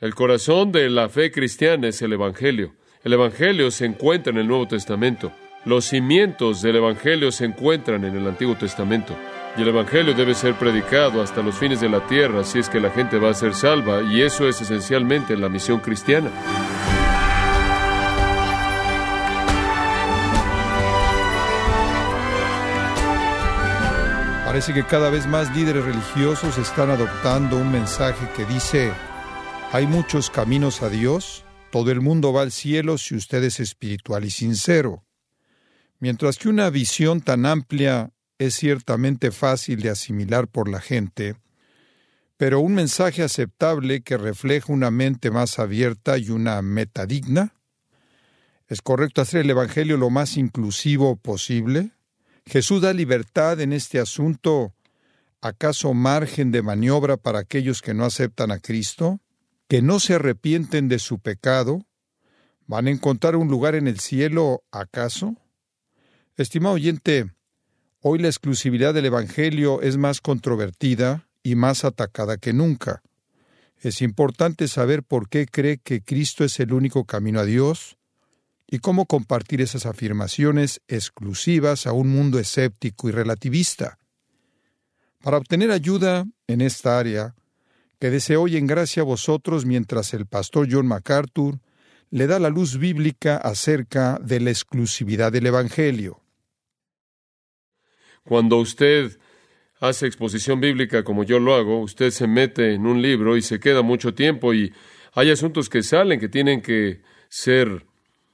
El corazón de la fe cristiana es el Evangelio. El Evangelio se encuentra en el Nuevo Testamento. Los cimientos del Evangelio se encuentran en el Antiguo Testamento. Y el Evangelio debe ser predicado hasta los fines de la tierra si es que la gente va a ser salva, y eso es esencialmente la misión cristiana. Parece que cada vez más líderes religiosos están adoptando un mensaje que dice, hay muchos caminos a Dios, todo el mundo va al cielo si usted es espiritual y sincero. Mientras que una visión tan amplia es ciertamente fácil de asimilar por la gente, pero un mensaje aceptable que refleja una mente más abierta y una meta digna, ¿es correcto hacer el Evangelio lo más inclusivo posible? Jesús da libertad en este asunto, ¿acaso margen de maniobra para aquellos que no aceptan a Cristo? ¿Que no se arrepienten de su pecado? ¿Van a encontrar un lugar en el cielo, acaso? Estimado oyente, hoy la exclusividad del Evangelio es más controvertida y más atacada que nunca. Es importante saber por qué cree que Cristo es el único camino a Dios y cómo compartir esas afirmaciones exclusivas a un mundo escéptico y relativista. Para obtener ayuda en esta área, quédese hoy en gracia a vosotros mientras el pastor John MacArthur le da la luz bíblica acerca de la exclusividad del Evangelio. Cuando usted hace exposición bíblica como yo lo hago, usted se mete en un libro y se queda mucho tiempo y hay asuntos que salen que tienen que ser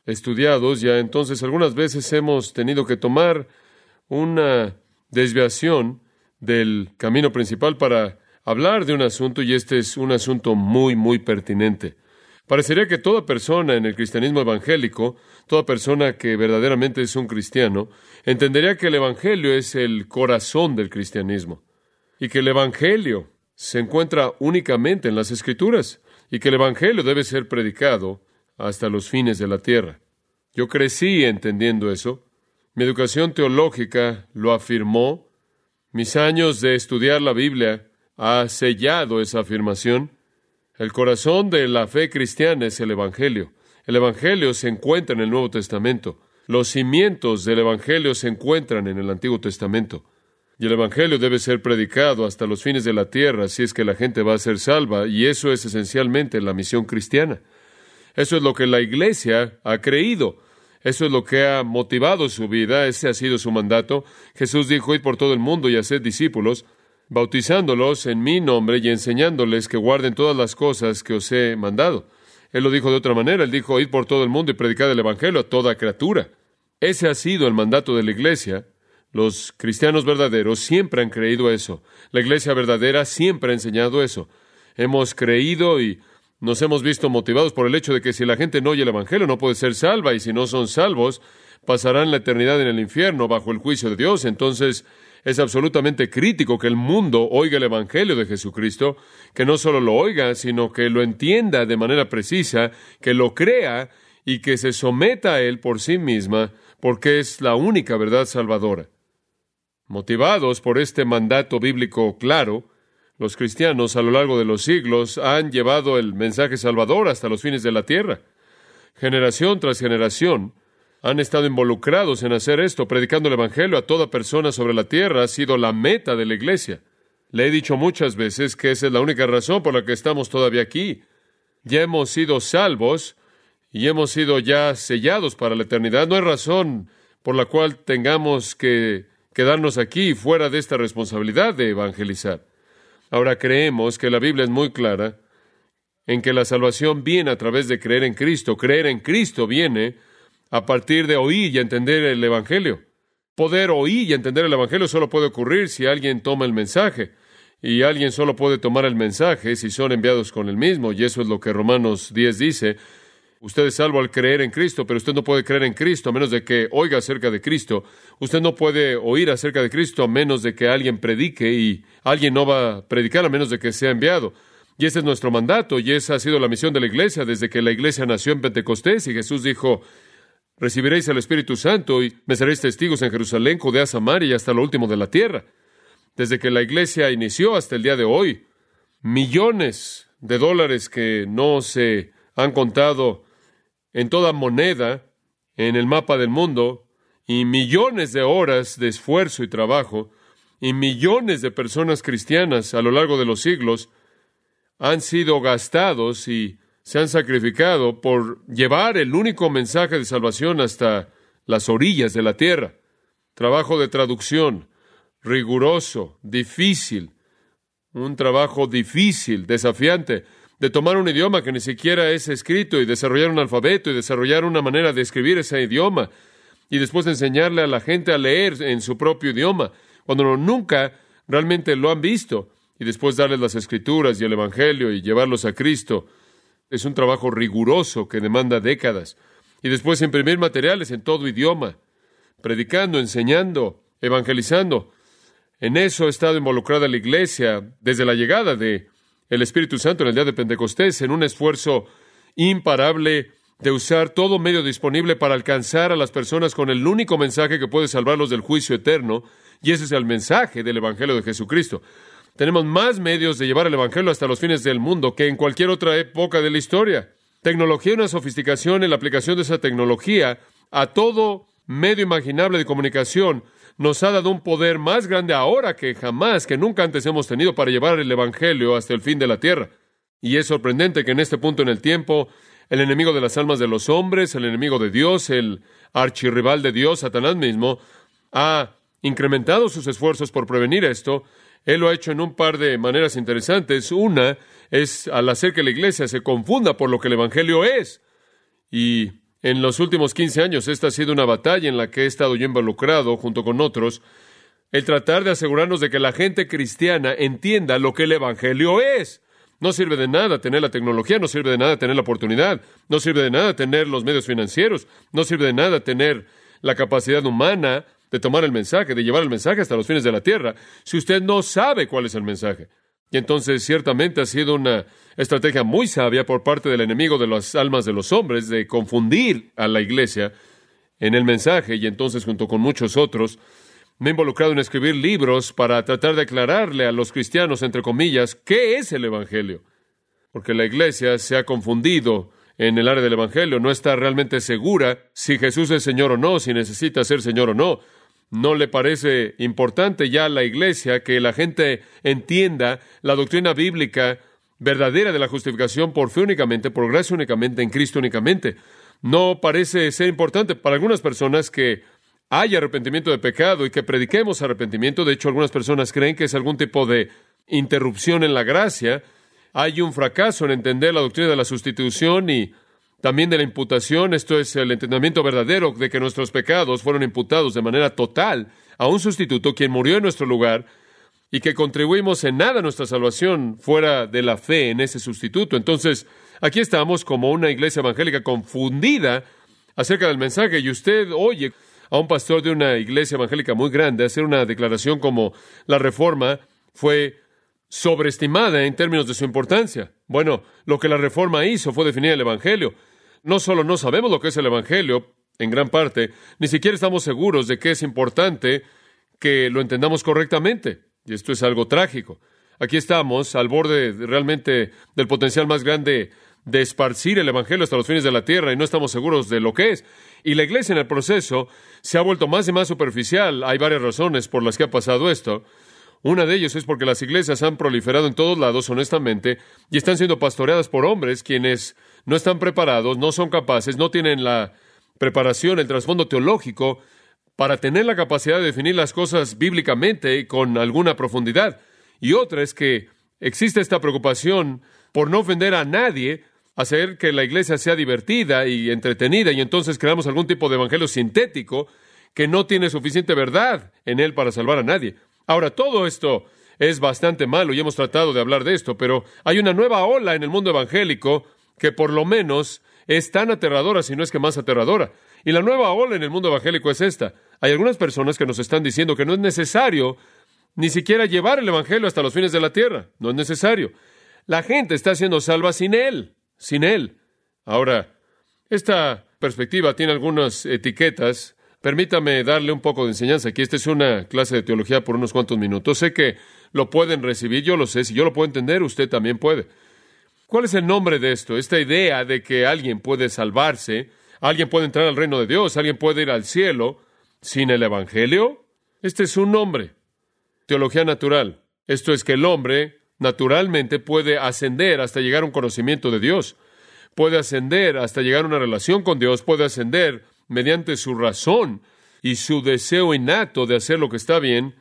estudiados, ya entonces algunas veces hemos tenido que tomar una desviación del camino principal para hablar de un asunto y este es un asunto muy, muy pertinente. Parecería que toda persona en el cristianismo evangélico, toda persona que verdaderamente es un cristiano, entendería que el Evangelio es el corazón del cristianismo y que el Evangelio se encuentra únicamente en las Escrituras y que el Evangelio debe ser predicado hasta los fines de la tierra. Yo crecí entendiendo eso. Mi educación teológica lo afirmó. Mis años de estudiar la Biblia ha sellado esa afirmación. El corazón de la fe cristiana es el Evangelio. El Evangelio se encuentra en el Nuevo Testamento. Los cimientos del Evangelio se encuentran en el Antiguo Testamento. Y el Evangelio debe ser predicado hasta los fines de la tierra si es que la gente va a ser salva, y eso es esencialmente la misión cristiana. Eso es lo que la Iglesia ha creído. Eso es lo que ha motivado su vida, ese ha sido su mandato. Jesús dijo, id por todo el mundo y haced discípulos, bautizándolos en mi nombre y enseñándoles que guarden todas las cosas que os he mandado. Él lo dijo de otra manera, él dijo, id por todo el mundo y predicad el Evangelio a toda criatura. Ese ha sido el mandato de la Iglesia. Los cristianos verdaderos siempre han creído eso. La Iglesia verdadera siempre ha enseñado eso. Hemos creído y nos hemos visto motivados por el hecho de que si la gente no oye el Evangelio no puede ser salva y si no son salvos pasarán la eternidad en el infierno bajo el juicio de Dios. Entonces es absolutamente crítico que el mundo oiga el Evangelio de Jesucristo, que no solo lo oiga, sino que lo entienda de manera precisa, que lo crea y que se someta a él por sí misma, porque es la única verdad salvadora. Motivados por este mandato bíblico claro, los cristianos a lo largo de los siglos han llevado el mensaje salvador hasta los fines de la tierra. Generación tras generación han estado involucrados en hacer esto, predicando el Evangelio a toda persona sobre la tierra, ha sido la meta de la iglesia. Le he dicho muchas veces que esa es la única razón por la que estamos todavía aquí. Ya hemos sido salvos y hemos sido ya sellados para la eternidad. No hay razón por la cual tengamos que quedarnos aquí fuera de esta responsabilidad de evangelizar. Ahora creemos que la Biblia es muy clara en que la salvación viene a través de creer en Cristo. Creer en Cristo viene a partir de oír y entender el Evangelio. Poder oír y entender el Evangelio solo puede ocurrir si alguien toma el mensaje. Y alguien solo puede tomar el mensaje si son enviados con el mismo. Y eso es lo que Romanos 10 dice. Usted es salvo al creer en Cristo, pero usted no puede creer en Cristo a menos de que oiga acerca de Cristo. Usted no puede oír acerca de Cristo a menos de que alguien predique y alguien no va a predicar a menos de que sea enviado. Y ese es nuestro mandato y esa ha sido la misión de la iglesia desde que la iglesia nació en Pentecostés y Jesús dijo, recibiréis el Espíritu Santo y me seréis testigos en Jerusalén, Judea, Samaria y hasta lo último de la tierra. Desde que la iglesia inició hasta el día de hoy, millones de dólares que no se han contado en toda moneda en el mapa del mundo, y millones de horas de esfuerzo y trabajo, y millones de personas cristianas a lo largo de los siglos han sido gastados y se han sacrificado por llevar el único mensaje de salvación hasta las orillas de la tierra. Trabajo de traducción, riguroso, difícil, un trabajo difícil, desafiante, de tomar un idioma que ni siquiera es escrito y desarrollar un alfabeto y desarrollar una manera de escribir ese idioma y después enseñarle a la gente a leer en su propio idioma, cuando nunca realmente lo han visto, y después darles las escrituras y el Evangelio y llevarlos a Cristo. Es un trabajo riguroso que demanda décadas. Y después imprimir materiales en todo idioma, predicando, enseñando, evangelizando. En eso ha estado involucrada la Iglesia desde la llegada de el Espíritu Santo en el día de Pentecostés, en un esfuerzo imparable de usar todo medio disponible para alcanzar a las personas con el único mensaje que puede salvarlos del juicio eterno, y ese es el mensaje del Evangelio de Jesucristo. Tenemos más medios de llevar el Evangelio hasta los fines del mundo que en cualquier otra época de la historia. Tecnología y una sofisticación en la aplicación de esa tecnología a todo medio imaginable de comunicación nos ha dado un poder más grande ahora que jamás, que nunca antes hemos tenido para llevar el Evangelio hasta el fin de la tierra. Y es sorprendente que en este punto en el tiempo, el enemigo de las almas de los hombres, el enemigo de Dios, el archirrival de Dios, Satanás mismo, ha incrementado sus esfuerzos por prevenir esto. Él lo ha hecho en un par de maneras interesantes. Una es al hacer que la iglesia se confunda por lo que el Evangelio es. Y en los últimos 15 años esta ha sido una batalla en la que he estado yo involucrado junto con otros, el tratar de asegurarnos de que la gente cristiana entienda lo que el Evangelio es. No sirve de nada tener la tecnología, no sirve de nada tener la oportunidad, no sirve de nada tener los medios financieros, no sirve de nada tener la capacidad humana de tomar el mensaje, de llevar el mensaje hasta los fines de la tierra, si usted no sabe cuál es el mensaje. Y entonces ciertamente ha sido una estrategia muy sabia por parte del enemigo de las almas de los hombres de confundir a la iglesia en el mensaje y entonces junto con muchos otros me he involucrado en escribir libros para tratar de aclararle a los cristianos, entre comillas, qué es el Evangelio. Porque la iglesia se ha confundido en el área del Evangelio, no está realmente segura si Jesús es Señor o no, si necesita ser Señor o no. ¿No le parece importante ya a la Iglesia que la gente entienda la doctrina bíblica verdadera de la justificación por fe únicamente, por gracia únicamente, en Cristo únicamente? ¿No parece ser importante para algunas personas que haya arrepentimiento de pecado y que prediquemos arrepentimiento? De hecho, algunas personas creen que es algún tipo de interrupción en la gracia. Hay un fracaso en entender la doctrina de la sustitución y también de la imputación, esto es el entendimiento verdadero de que nuestros pecados fueron imputados de manera total a un sustituto quien murió en nuestro lugar y que contribuimos en nada a nuestra salvación fuera de la fe en ese sustituto. Entonces, aquí estamos como una iglesia evangélica confundida acerca del mensaje y usted oye a un pastor de una iglesia evangélica muy grande hacer una declaración como la reforma fue sobreestimada en términos de su importancia. Bueno, lo que la reforma hizo fue definir el Evangelio. No solo no sabemos lo que es el Evangelio, en gran parte, ni siquiera estamos seguros de que es importante que lo entendamos correctamente. Y esto es algo trágico. Aquí estamos al borde realmente del potencial más grande de esparcir el Evangelio hasta los fines de la tierra y no estamos seguros de lo que es. Y la iglesia en el proceso se ha vuelto más y más superficial. Hay varias razones por las que ha pasado esto. Una de ellas es porque las iglesias han proliferado en todos lados, honestamente, y están siendo pastoreadas por hombres quienes no están preparados, no son capaces, no tienen la preparación, el trasfondo teológico para tener la capacidad de definir las cosas bíblicamente y con alguna profundidad. Y otra es que existe esta preocupación por no ofender a nadie, hacer que la iglesia sea divertida y entretenida, y entonces creamos algún tipo de evangelio sintético que no tiene suficiente verdad en él para salvar a nadie. Ahora, todo esto es bastante malo y hemos tratado de hablar de esto, pero hay una nueva ola en el mundo evangélico que por lo menos es tan aterradora, si no es que más aterradora. Y la nueva ola en el mundo evangélico es esta. Hay algunas personas que nos están diciendo que no es necesario ni siquiera llevar el Evangelio hasta los fines de la tierra. No es necesario. La gente está siendo salva sin Él, sin Él. Ahora, esta perspectiva tiene algunas etiquetas Permítame darle un poco de enseñanza aquí. Esta es una clase de teología por unos cuantos minutos. Sé que lo pueden recibir, yo lo sé. Si yo lo puedo entender, usted también puede. ¿Cuál es el nombre de esto? Esta idea de que alguien puede salvarse, alguien puede entrar al reino de Dios, alguien puede ir al cielo sin el Evangelio. Este es un nombre. Teología natural. Esto es que el hombre naturalmente puede ascender hasta llegar a un conocimiento de Dios, puede ascender hasta llegar a una relación con Dios, puede ascender mediante su razón y su deseo innato de hacer lo que está bien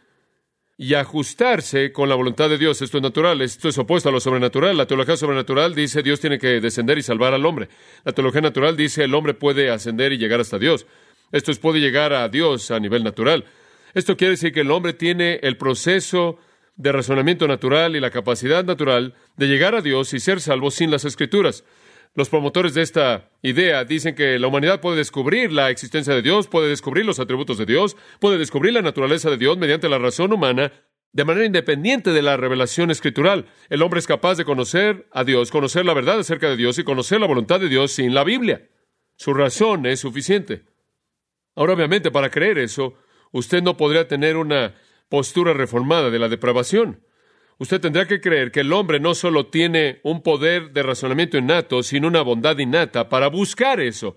y ajustarse con la voluntad de Dios. Esto es natural, esto es opuesto a lo sobrenatural. La teología sobrenatural dice Dios tiene que descender y salvar al hombre. La teología natural dice el hombre puede ascender y llegar hasta Dios. Esto es puede llegar a Dios a nivel natural. Esto quiere decir que el hombre tiene el proceso de razonamiento natural y la capacidad natural de llegar a Dios y ser salvo sin las escrituras. Los promotores de esta idea dicen que la humanidad puede descubrir la existencia de Dios, puede descubrir los atributos de Dios, puede descubrir la naturaleza de Dios mediante la razón humana de manera independiente de la revelación escritural. El hombre es capaz de conocer a Dios, conocer la verdad acerca de Dios y conocer la voluntad de Dios sin la Biblia. Su razón es suficiente. Ahora, obviamente, para creer eso, usted no podría tener una postura reformada de la depravación. Usted tendrá que creer que el hombre no solo tiene un poder de razonamiento innato, sino una bondad innata para buscar eso,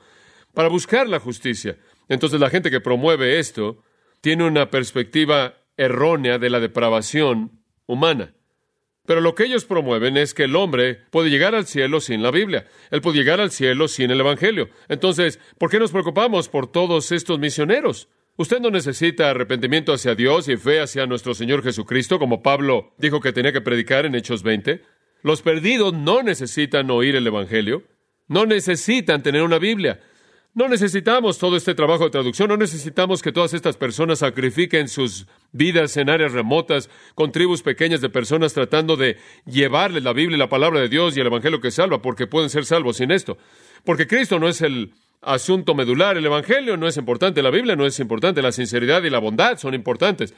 para buscar la justicia. Entonces la gente que promueve esto tiene una perspectiva errónea de la depravación humana. Pero lo que ellos promueven es que el hombre puede llegar al cielo sin la Biblia. Él puede llegar al cielo sin el Evangelio. Entonces, ¿por qué nos preocupamos por todos estos misioneros? Usted no necesita arrepentimiento hacia Dios y fe hacia nuestro Señor Jesucristo, como Pablo dijo que tenía que predicar en Hechos 20. Los perdidos no necesitan oír el Evangelio, no necesitan tener una Biblia. No necesitamos todo este trabajo de traducción, no necesitamos que todas estas personas sacrifiquen sus vidas en áreas remotas, con tribus pequeñas de personas tratando de llevarles la Biblia, la palabra de Dios y el Evangelio que salva, porque pueden ser salvos sin esto. Porque Cristo no es el asunto medular. El Evangelio no es importante, la Biblia no es importante, la sinceridad y la bondad son importantes.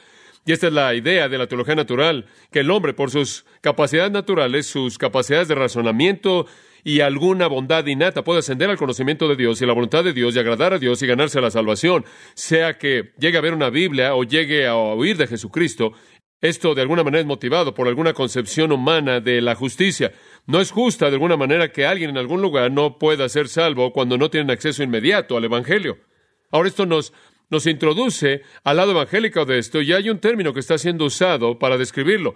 Y esta es la idea de la teología natural, que el hombre, por sus capacidades naturales, sus capacidades de razonamiento y alguna bondad innata, puede ascender al conocimiento de Dios y la voluntad de Dios y agradar a Dios y ganarse la salvación, sea que llegue a ver una Biblia o llegue a oír de Jesucristo. Esto de alguna manera es motivado por alguna concepción humana de la justicia. No es justa de alguna manera que alguien en algún lugar no pueda ser salvo cuando no tienen acceso inmediato al Evangelio. Ahora esto nos, nos introduce al lado evangélico de esto y hay un término que está siendo usado para describirlo.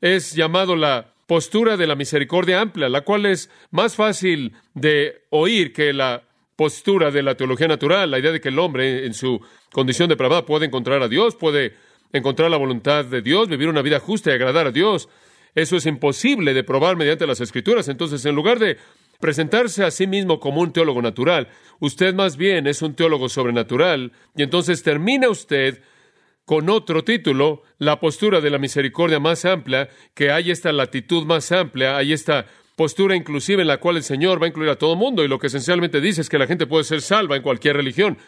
Es llamado la postura de la misericordia amplia, la cual es más fácil de oír que la postura de la teología natural, la idea de que el hombre en su condición depravada puede encontrar a Dios, puede encontrar la voluntad de Dios, vivir una vida justa y agradar a Dios. Eso es imposible de probar mediante las escrituras. Entonces, en lugar de presentarse a sí mismo como un teólogo natural, usted más bien es un teólogo sobrenatural, y entonces termina usted con otro título, la postura de la misericordia más amplia, que hay esta latitud más amplia, hay esta postura inclusive en la cual el Señor va a incluir a todo mundo, y lo que esencialmente dice es que la gente puede ser salva en cualquier religión.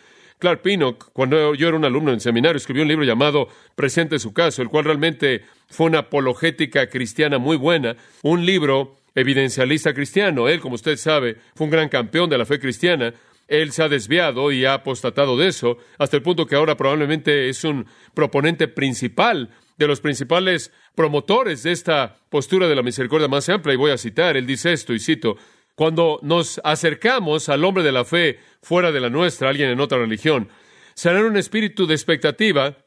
Clark Pinnock, cuando yo era un alumno en seminario, escribió un libro llamado Presente su caso, el cual realmente fue una apologética cristiana muy buena, un libro evidencialista cristiano. Él, como usted sabe, fue un gran campeón de la fe cristiana. Él se ha desviado y ha apostatado de eso, hasta el punto que ahora probablemente es un proponente principal de los principales promotores de esta postura de la misericordia más amplia. Y voy a citar, él dice esto, y cito, cuando nos acercamos al hombre de la fe fuera de la nuestra, alguien en otra religión, será un espíritu de expectativa,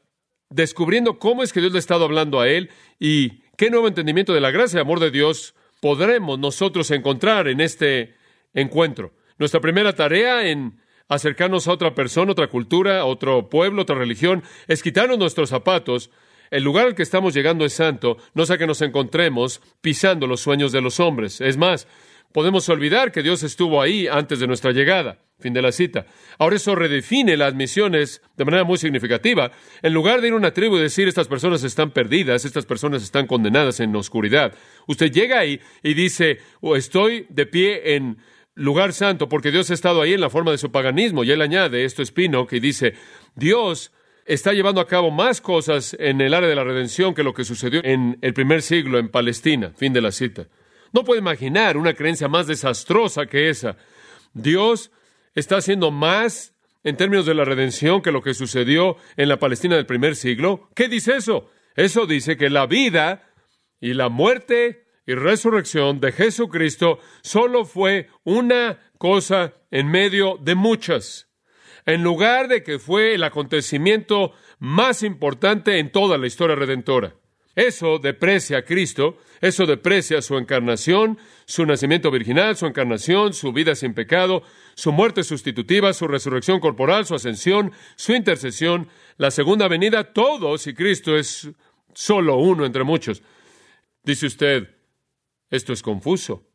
descubriendo cómo es que Dios le ha estado hablando a él y qué nuevo entendimiento de la gracia y amor de Dios podremos nosotros encontrar en este encuentro. Nuestra primera tarea en acercarnos a otra persona, otra cultura, otro pueblo, otra religión, es quitarnos nuestros zapatos. El lugar al que estamos llegando es santo, no sea que nos encontremos pisando los sueños de los hombres. Es más, podemos olvidar que Dios estuvo ahí antes de nuestra llegada. Fin de la cita. Ahora eso redefine las misiones de manera muy significativa. En lugar de ir a una tribu y decir estas personas están perdidas, estas personas están condenadas en oscuridad, usted llega ahí y dice, oh, estoy de pie en lugar santo porque Dios ha estado ahí en la forma de su paganismo. Y él añade, esto es Pino, que dice, Dios está llevando a cabo más cosas en el área de la redención que lo que sucedió en el primer siglo en Palestina. Fin de la cita. No puede imaginar una creencia más desastrosa que esa. Dios está haciendo más en términos de la redención que lo que sucedió en la Palestina del primer siglo. ¿Qué dice eso? Eso dice que la vida y la muerte y resurrección de Jesucristo solo fue una cosa en medio de muchas. En lugar de que fue el acontecimiento más importante en toda la historia redentora. Eso deprecia a Cristo, eso deprecia su encarnación, su nacimiento virginal, su encarnación, su vida sin pecado, su muerte sustitutiva, su resurrección corporal, su ascensión, su intercesión, la segunda venida, todo si Cristo es solo uno entre muchos. Dice usted, esto es confuso.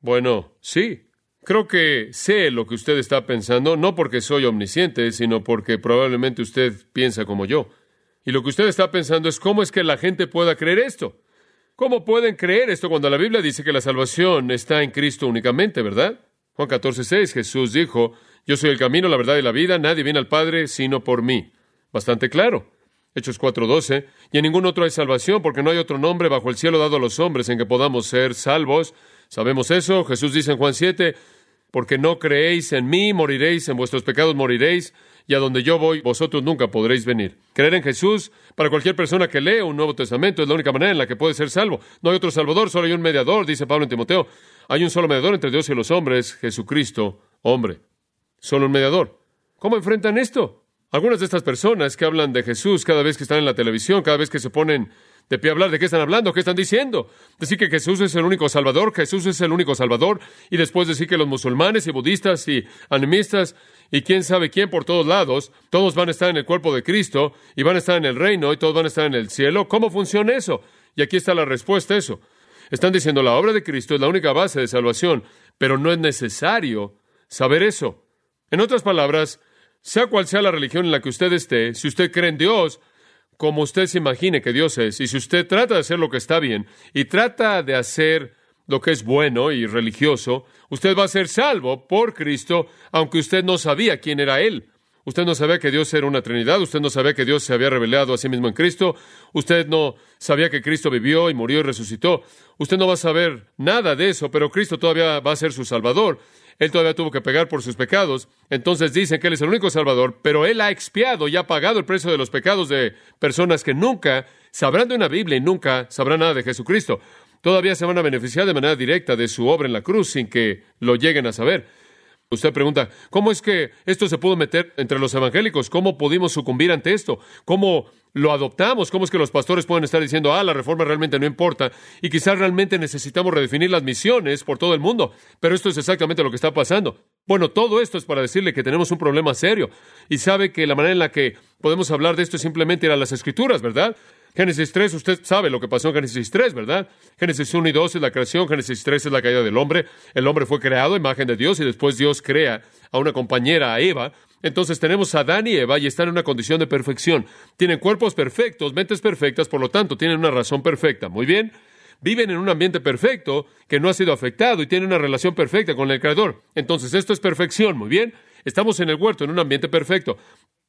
Bueno, sí. Creo que sé lo que usted está pensando, no porque soy omnisciente, sino porque probablemente usted piensa como yo. Y lo que usted está pensando es cómo es que la gente pueda creer esto. ¿Cómo pueden creer esto cuando la Biblia dice que la salvación está en Cristo únicamente, verdad? Juan 14, 6, Jesús dijo, Yo soy el camino, la verdad y la vida, nadie viene al Padre sino por mí. Bastante claro. Hechos 4:12, y en ningún otro hay salvación, porque no hay otro nombre bajo el cielo dado a los hombres en que podamos ser salvos. Sabemos eso. Jesús dice en Juan 7, porque no creéis en mí, moriréis, en vuestros pecados moriréis y a donde yo voy, vosotros nunca podréis venir. Creer en Jesús, para cualquier persona que lee un Nuevo Testamento, es la única manera en la que puede ser salvo. No hay otro Salvador, solo hay un mediador, dice Pablo en Timoteo. Hay un solo mediador entre Dios y los hombres, Jesucristo, hombre. Solo un mediador. ¿Cómo enfrentan esto? Algunas de estas personas que hablan de Jesús cada vez que están en la televisión, cada vez que se ponen de pie hablar, ¿de qué están hablando? ¿Qué están diciendo? Decir que Jesús es el único Salvador, Jesús es el único Salvador, y después decir que los musulmanes y budistas y animistas y quién sabe quién por todos lados, todos van a estar en el cuerpo de Cristo y van a estar en el reino y todos van a estar en el cielo. ¿Cómo funciona eso? Y aquí está la respuesta a eso. Están diciendo la obra de Cristo es la única base de salvación, pero no es necesario saber eso. En otras palabras, sea cual sea la religión en la que usted esté, si usted cree en Dios, como usted se imagine que Dios es, y si usted trata de hacer lo que está bien y trata de hacer lo que es bueno y religioso, usted va a ser salvo por Cristo, aunque usted no sabía quién era Él. Usted no sabía que Dios era una Trinidad, usted no sabía que Dios se había revelado a sí mismo en Cristo, usted no sabía que Cristo vivió y murió y resucitó. Usted no va a saber nada de eso, pero Cristo todavía va a ser su Salvador. Él todavía tuvo que pegar por sus pecados. Entonces dicen que Él es el único Salvador, pero Él ha expiado y ha pagado el precio de los pecados de personas que nunca sabrán de una Biblia y nunca sabrán nada de Jesucristo todavía se van a beneficiar de manera directa de su obra en la cruz sin que lo lleguen a saber. Usted pregunta, ¿cómo es que esto se pudo meter entre los evangélicos? ¿Cómo pudimos sucumbir ante esto? ¿Cómo lo adoptamos? ¿Cómo es que los pastores pueden estar diciendo, ah, la reforma realmente no importa y quizás realmente necesitamos redefinir las misiones por todo el mundo? Pero esto es exactamente lo que está pasando. Bueno, todo esto es para decirle que tenemos un problema serio y sabe que la manera en la que podemos hablar de esto es simplemente ir a las escrituras, ¿verdad? Génesis 3, usted sabe lo que pasó en Génesis 3, ¿verdad? Génesis 1 y 2 es la creación, Génesis 3 es la caída del hombre. El hombre fue creado, imagen de Dios, y después Dios crea a una compañera, a Eva. Entonces tenemos a Adán y Eva y están en una condición de perfección. Tienen cuerpos perfectos, mentes perfectas, por lo tanto tienen una razón perfecta. Muy bien. Viven en un ambiente perfecto que no ha sido afectado y tienen una relación perfecta con el Creador. Entonces esto es perfección, muy bien. Estamos en el huerto, en un ambiente perfecto.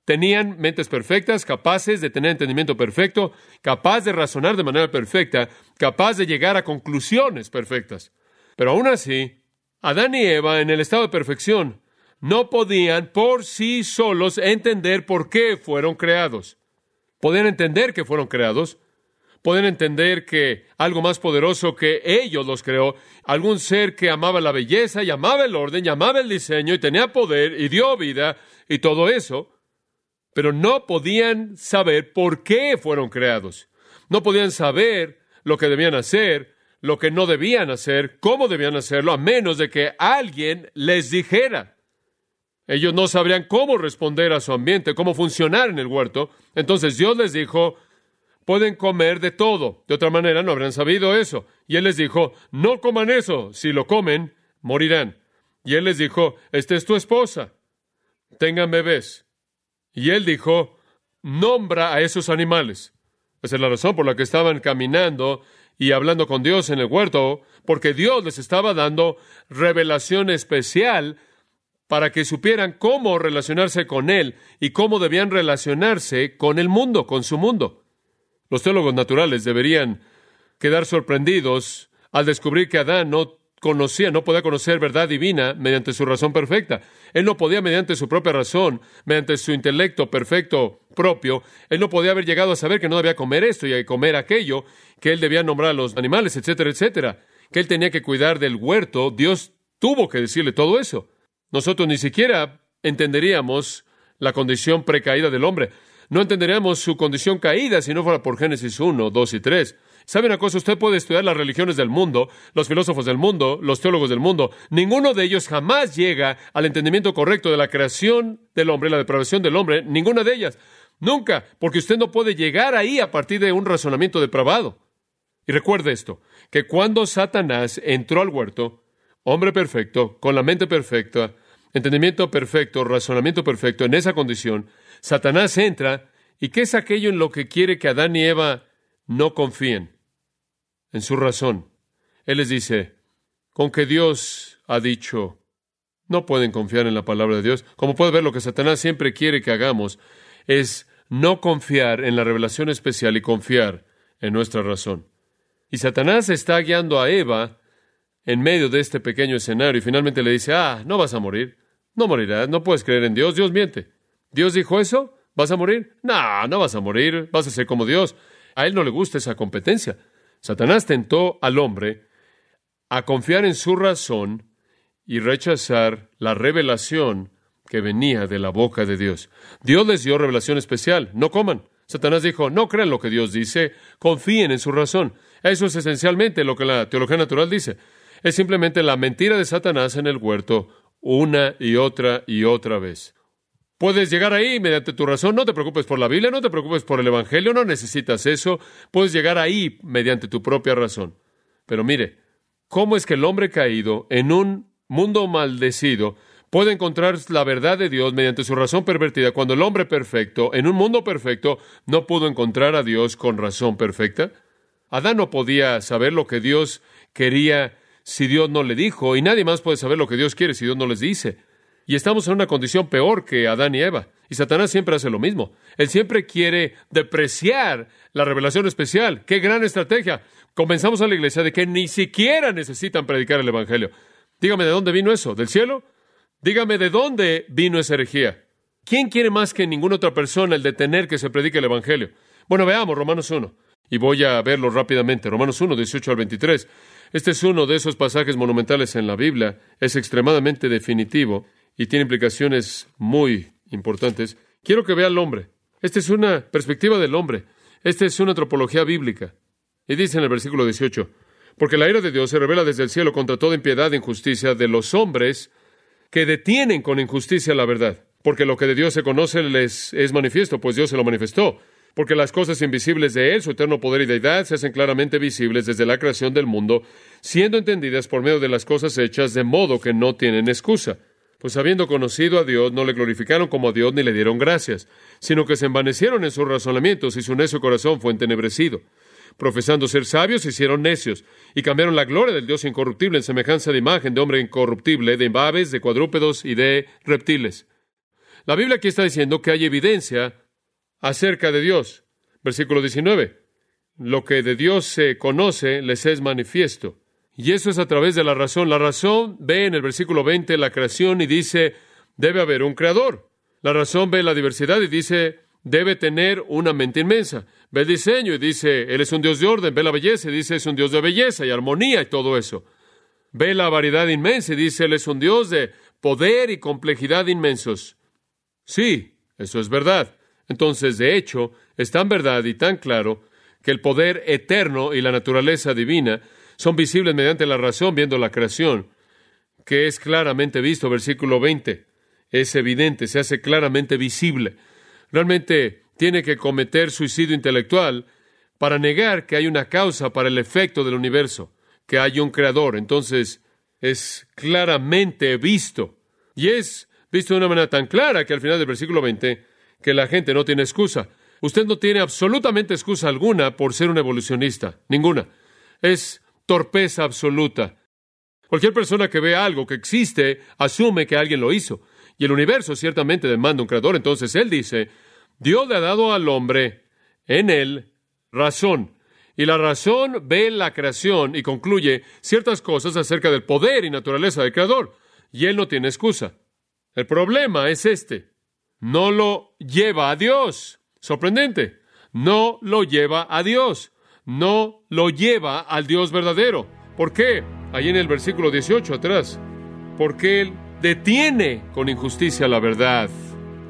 Tenían mentes perfectas, capaces de tener entendimiento perfecto, capaz de razonar de manera perfecta, capaz de llegar a conclusiones perfectas. Pero aún así, Adán y Eva, en el estado de perfección, no podían por sí solos entender por qué fueron creados. Podían entender que fueron creados, podían entender que algo más poderoso que ellos los creó, algún ser que amaba la belleza y amaba el orden y amaba el diseño y tenía poder y dio vida y todo eso, pero no podían saber por qué fueron creados. No podían saber lo que debían hacer, lo que no debían hacer, cómo debían hacerlo, a menos de que alguien les dijera. Ellos no sabrían cómo responder a su ambiente, cómo funcionar en el huerto. Entonces Dios les dijo, pueden comer de todo. De otra manera no habrían sabido eso. Y Él les dijo, no coman eso. Si lo comen, morirán. Y Él les dijo, esta es tu esposa. Tengan bebés. Y él dijo, nombra a esos animales. Esa es la razón por la que estaban caminando y hablando con Dios en el huerto, porque Dios les estaba dando revelación especial para que supieran cómo relacionarse con Él y cómo debían relacionarse con el mundo, con su mundo. Los teólogos naturales deberían quedar sorprendidos al descubrir que Adán no conocía, no podía conocer verdad divina mediante su razón perfecta. Él no podía mediante su propia razón, mediante su intelecto perfecto propio, él no podía haber llegado a saber que no debía comer esto y comer aquello, que él debía nombrar a los animales, etcétera, etcétera. que él tenía que cuidar del huerto, Dios tuvo que decirle todo eso. Nosotros ni siquiera entenderíamos la condición precaída del hombre. No entenderíamos su condición caída si no fuera por Génesis 1, 2 y 3. ¿Sabe una cosa? Usted puede estudiar las religiones del mundo, los filósofos del mundo, los teólogos del mundo. Ninguno de ellos jamás llega al entendimiento correcto de la creación del hombre, la depravación del hombre. Ninguna de ellas. Nunca, porque usted no puede llegar ahí a partir de un razonamiento depravado. Y recuerde esto, que cuando Satanás entró al huerto, hombre perfecto, con la mente perfecta, entendimiento perfecto, razonamiento perfecto, en esa condición, Satanás entra, ¿y qué es aquello en lo que quiere que Adán y Eva no confíen? En su razón. Él les dice, con que Dios ha dicho, no pueden confiar en la palabra de Dios. Como puede ver, lo que Satanás siempre quiere que hagamos es no confiar en la revelación especial y confiar en nuestra razón. Y Satanás está guiando a Eva en medio de este pequeño escenario y finalmente le dice, ah, no vas a morir, no morirás, no puedes creer en Dios, Dios miente. ¿Dios dijo eso? ¿Vas a morir? No, no vas a morir, vas a ser como Dios. A él no le gusta esa competencia. Satanás tentó al hombre a confiar en su razón y rechazar la revelación que venía de la boca de Dios. Dios les dio revelación especial, no coman. Satanás dijo, no crean lo que Dios dice, confíen en su razón. Eso es esencialmente lo que la teología natural dice. Es simplemente la mentira de Satanás en el huerto una y otra y otra vez. Puedes llegar ahí mediante tu razón, no te preocupes por la Biblia, no te preocupes por el Evangelio, no necesitas eso, puedes llegar ahí mediante tu propia razón. Pero mire, ¿cómo es que el hombre caído en un mundo maldecido puede encontrar la verdad de Dios mediante su razón pervertida cuando el hombre perfecto, en un mundo perfecto, no pudo encontrar a Dios con razón perfecta? Adán no podía saber lo que Dios quería si Dios no le dijo, y nadie más puede saber lo que Dios quiere si Dios no les dice. Y estamos en una condición peor que Adán y Eva. Y Satanás siempre hace lo mismo. Él siempre quiere depreciar la revelación especial. ¡Qué gran estrategia! Comenzamos a la iglesia de que ni siquiera necesitan predicar el Evangelio. Dígame de dónde vino eso, ¿del cielo? Dígame de dónde vino esa herejía. ¿Quién quiere más que ninguna otra persona el detener que se predique el Evangelio? Bueno, veamos Romanos 1. Y voy a verlo rápidamente. Romanos 1, 18 al 23. Este es uno de esos pasajes monumentales en la Biblia. Es extremadamente definitivo y tiene implicaciones muy importantes. Quiero que vea al hombre. Esta es una perspectiva del hombre. Esta es una antropología bíblica. Y dice en el versículo 18, porque la ira de Dios se revela desde el cielo contra toda impiedad e injusticia de los hombres que detienen con injusticia la verdad, porque lo que de Dios se conoce les es manifiesto, pues Dios se lo manifestó, porque las cosas invisibles de Él, su eterno poder y deidad, se hacen claramente visibles desde la creación del mundo, siendo entendidas por medio de las cosas hechas, de modo que no tienen excusa. Pues habiendo conocido a Dios, no le glorificaron como a Dios ni le dieron gracias, sino que se envanecieron en sus razonamientos y su necio corazón fue entenebrecido profesando ser sabios, se hicieron necios y cambiaron la gloria del Dios incorruptible en semejanza de imagen de hombre incorruptible, de aves, de cuadrúpedos y de reptiles. La Biblia aquí está diciendo que hay evidencia acerca de Dios. Versículo 19. Lo que de Dios se conoce les es manifiesto. Y eso es a través de la razón. La razón ve en el versículo 20 la creación y dice, debe haber un creador. La razón ve la diversidad y dice, debe tener una mente inmensa. Ve el diseño y dice, Él es un Dios de orden. Ve la belleza y dice, es un Dios de belleza y armonía y todo eso. Ve la variedad inmensa y dice, Él es un Dios de poder y complejidad inmensos. Sí, eso es verdad. Entonces, de hecho, es tan verdad y tan claro que el poder eterno y la naturaleza divina son visibles mediante la razón viendo la creación, que es claramente visto, versículo 20. Es evidente, se hace claramente visible realmente tiene que cometer suicidio intelectual para negar que hay una causa para el efecto del universo, que hay un creador. Entonces, es claramente visto. Y es visto de una manera tan clara que al final del versículo 20, que la gente no tiene excusa. Usted no tiene absolutamente excusa alguna por ser un evolucionista. Ninguna. Es torpeza absoluta. Cualquier persona que ve algo que existe asume que alguien lo hizo. Y el universo ciertamente demanda un creador. Entonces él dice, Dios le ha dado al hombre en él razón. Y la razón ve la creación y concluye ciertas cosas acerca del poder y naturaleza del creador. Y él no tiene excusa. El problema es este. No lo lleva a Dios. Sorprendente. No lo lleva a Dios. No lo lleva al Dios verdadero. ¿Por qué? Ahí en el versículo 18 atrás. Porque Él detiene con injusticia la verdad.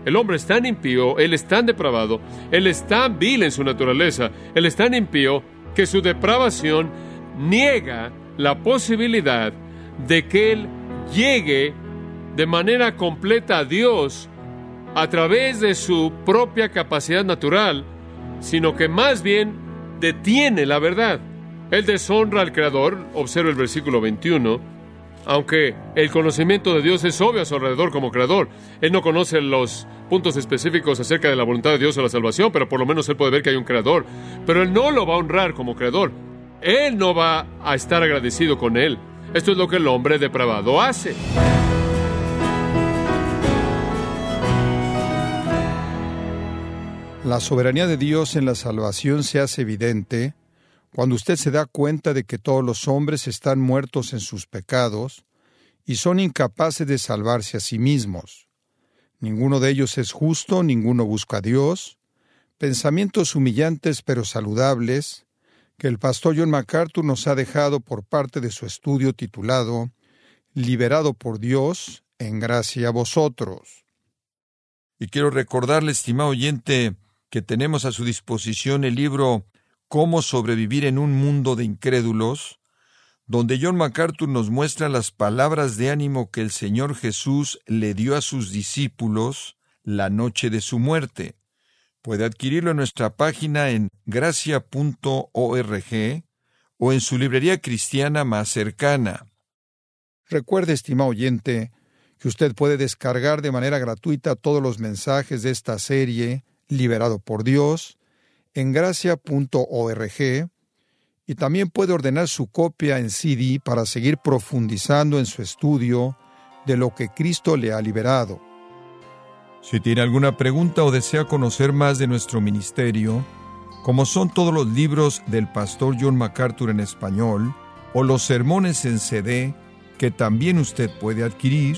El hombre es tan impío, Él es tan depravado, Él es tan vil en su naturaleza, Él es tan impío que su depravación niega la posibilidad de que Él llegue de manera completa a Dios a través de su propia capacidad natural, sino que más bien detiene la verdad. Él deshonra al Creador, observa el versículo 21, aunque el conocimiento de Dios es obvio a su alrededor como Creador. Él no conoce los puntos específicos acerca de la voluntad de Dios o la salvación, pero por lo menos él puede ver que hay un Creador. Pero él no lo va a honrar como Creador. Él no va a estar agradecido con él. Esto es lo que el hombre depravado hace. La soberanía de Dios en la salvación se hace evidente cuando usted se da cuenta de que todos los hombres están muertos en sus pecados y son incapaces de salvarse a sí mismos. Ninguno de ellos es justo, ninguno busca a Dios. Pensamientos humillantes pero saludables que el pastor John MacArthur nos ha dejado por parte de su estudio titulado Liberado por Dios, en gracia a vosotros. Y quiero recordarle, estimado oyente, que tenemos a su disposición el libro Cómo sobrevivir en un mundo de incrédulos, donde John MacArthur nos muestra las palabras de ánimo que el Señor Jesús le dio a sus discípulos la noche de su muerte. Puede adquirirlo en nuestra página en gracia.org o en su librería cristiana más cercana. Recuerde, estimado oyente, que usted puede descargar de manera gratuita todos los mensajes de esta serie Liberado por Dios en gracia.org y también puede ordenar su copia en CD para seguir profundizando en su estudio de lo que Cristo le ha liberado. Si tiene alguna pregunta o desea conocer más de nuestro ministerio, como son todos los libros del pastor John MacArthur en español o los sermones en CD que también usted puede adquirir,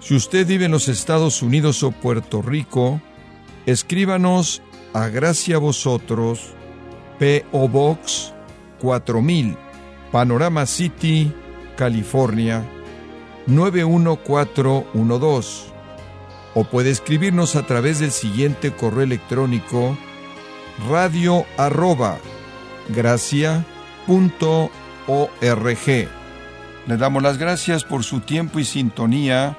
Si usted vive en los Estados Unidos o Puerto Rico, escríbanos a Gracia Vosotros, P.O. Box 4000, Panorama City, California 91412. O puede escribirnos a través del siguiente correo electrónico radio arroba Le damos las gracias por su tiempo y sintonía